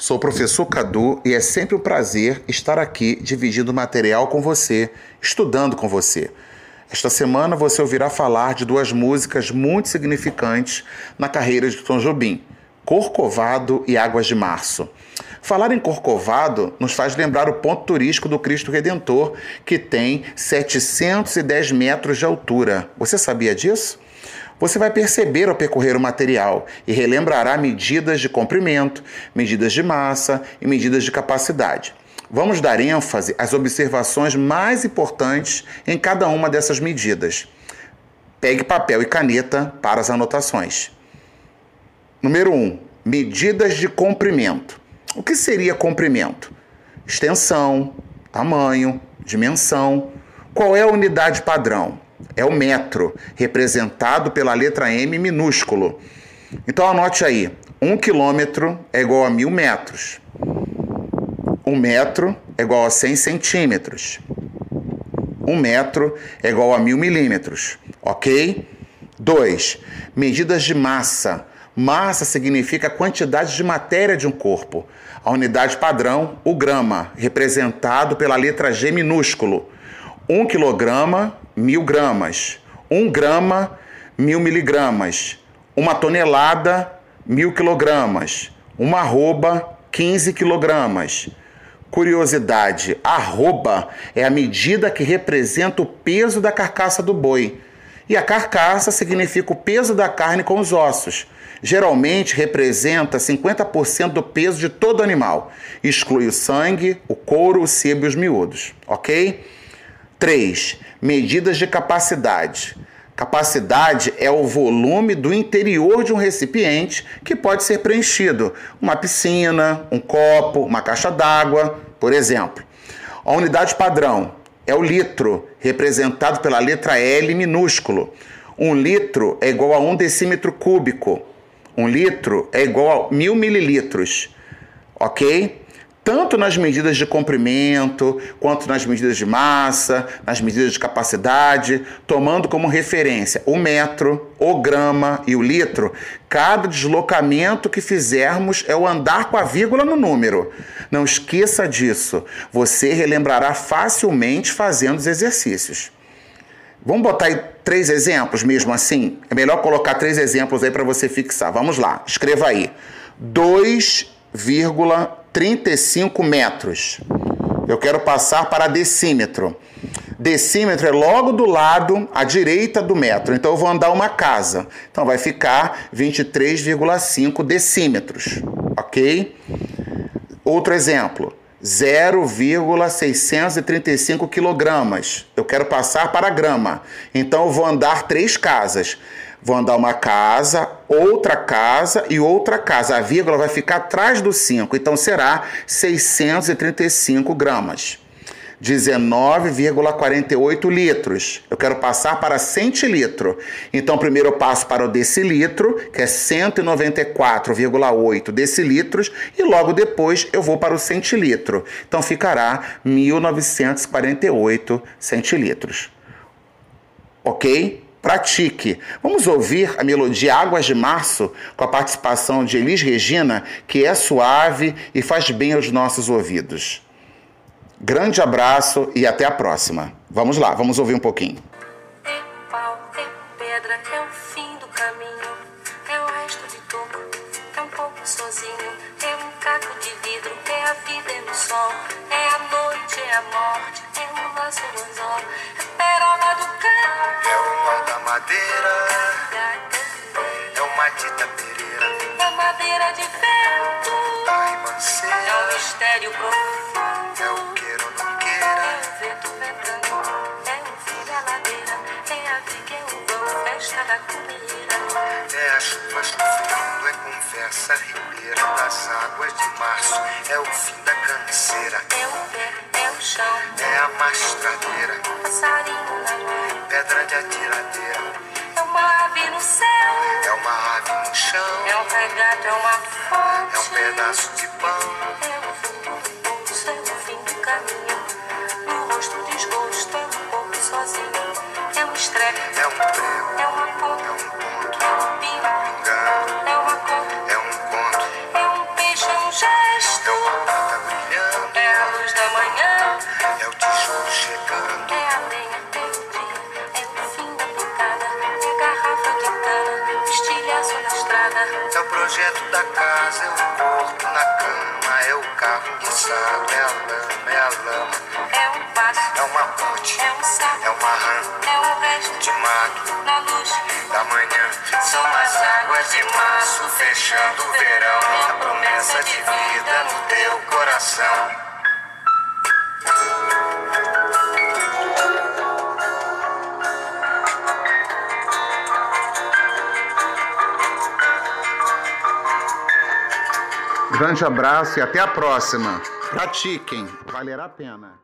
Sou o professor Cadu e é sempre um prazer estar aqui dividindo material com você, estudando com você. Esta semana você ouvirá falar de duas músicas muito significantes na carreira de Tom Jobim: Corcovado e Águas de Março. Falar em Corcovado nos faz lembrar o ponto turístico do Cristo Redentor, que tem 710 metros de altura. Você sabia disso? Você vai perceber ao percorrer o material e relembrará medidas de comprimento, medidas de massa e medidas de capacidade. Vamos dar ênfase às observações mais importantes em cada uma dessas medidas. Pegue papel e caneta para as anotações. Número 1. Um, medidas de comprimento. O que seria comprimento? Extensão, tamanho, dimensão. Qual é a unidade padrão? É o metro, representado pela letra M minúsculo. Então anote aí: um quilômetro é igual a mil metros. Um metro é igual a 100 centímetros. Um metro é igual a mil milímetros. Ok? 2. Medidas de massa. Massa significa a quantidade de matéria de um corpo. A unidade padrão, o grama, representado pela letra G minúsculo. 1 quilograma, mil gramas. 1 grama, mil miligramas. Uma tonelada, mil quilogramas. Uma arroba, 15 quilogramas. Curiosidade: arroba é a medida que representa o peso da carcaça do boi. E a carcaça significa o peso da carne com os ossos geralmente representa 50% do peso de todo animal. Exclui o sangue, o couro, o sebo e os miúdos, ok? 3. Medidas de capacidade. Capacidade é o volume do interior de um recipiente que pode ser preenchido. Uma piscina, um copo, uma caixa d'água, por exemplo. A unidade padrão é o litro, representado pela letra L minúsculo. Um litro é igual a um decímetro cúbico. Um litro é igual a mil mililitros, ok? Tanto nas medidas de comprimento, quanto nas medidas de massa, nas medidas de capacidade, tomando como referência o metro, o grama e o litro, cada deslocamento que fizermos é o andar com a vírgula no número. Não esqueça disso, você relembrará facilmente fazendo os exercícios. Vamos botar aí três exemplos mesmo assim? É melhor colocar três exemplos aí para você fixar. Vamos lá, escreva aí. 2,35 metros. Eu quero passar para decímetro. Decímetro é logo do lado à direita do metro. Então eu vou andar uma casa. Então vai ficar 23,5 decímetros. Ok? Outro exemplo. 0,635 quilogramas. Eu quero passar para grama. Então eu vou andar três casas. Vou andar uma casa, outra casa e outra casa. A vírgula vai ficar atrás do 5, então será 635 gramas. 19,48 litros. Eu quero passar para centilitro. Então, primeiro eu passo para o decilitro, que é 194,8 decilitros, e logo depois eu vou para o centilitro. Então, ficará 1948 centilitros. Ok? Pratique. Vamos ouvir a melodia Águas de Março com a participação de Elis Regina, que é suave e faz bem aos nossos ouvidos. Grande abraço e até a próxima. Vamos lá, vamos ouvir um pouquinho. É pau, é pedra, é o fim do caminho, é o resto de toco, é um pouco sozinho, é um caco de vidro, é a vida, é o sol, é a noite, é a morte, é o laço do anzol, madeira, é o matita pereira, é madeira de vento, a ribanceira, é o mistério profundo, é o queira ou não é queira, o vento ventando, é o fim da ladeira, é a viga, é o vão, festa da comida. é a chuva chovendo, é conversa ribeira das águas de março, é o fim da canseira, É o pé, é chão, é a mastradeira, passarinho na mão. pedra de atiradeira, É uma ave no céu, é uma ave no chão, é um regato, é uma fonte. é um pedaço de pão, casa, é o corpo na cama, é o carro enguiçado, é a lama, é a lama. É um passo, é uma ponte, é um sapo, é uma rã, é o resto de mato, na luz da manhã. São as águas de março fechando o verão, a promessa de vida no teu coração. Grande abraço e até a próxima. Pratiquem, valerá a pena.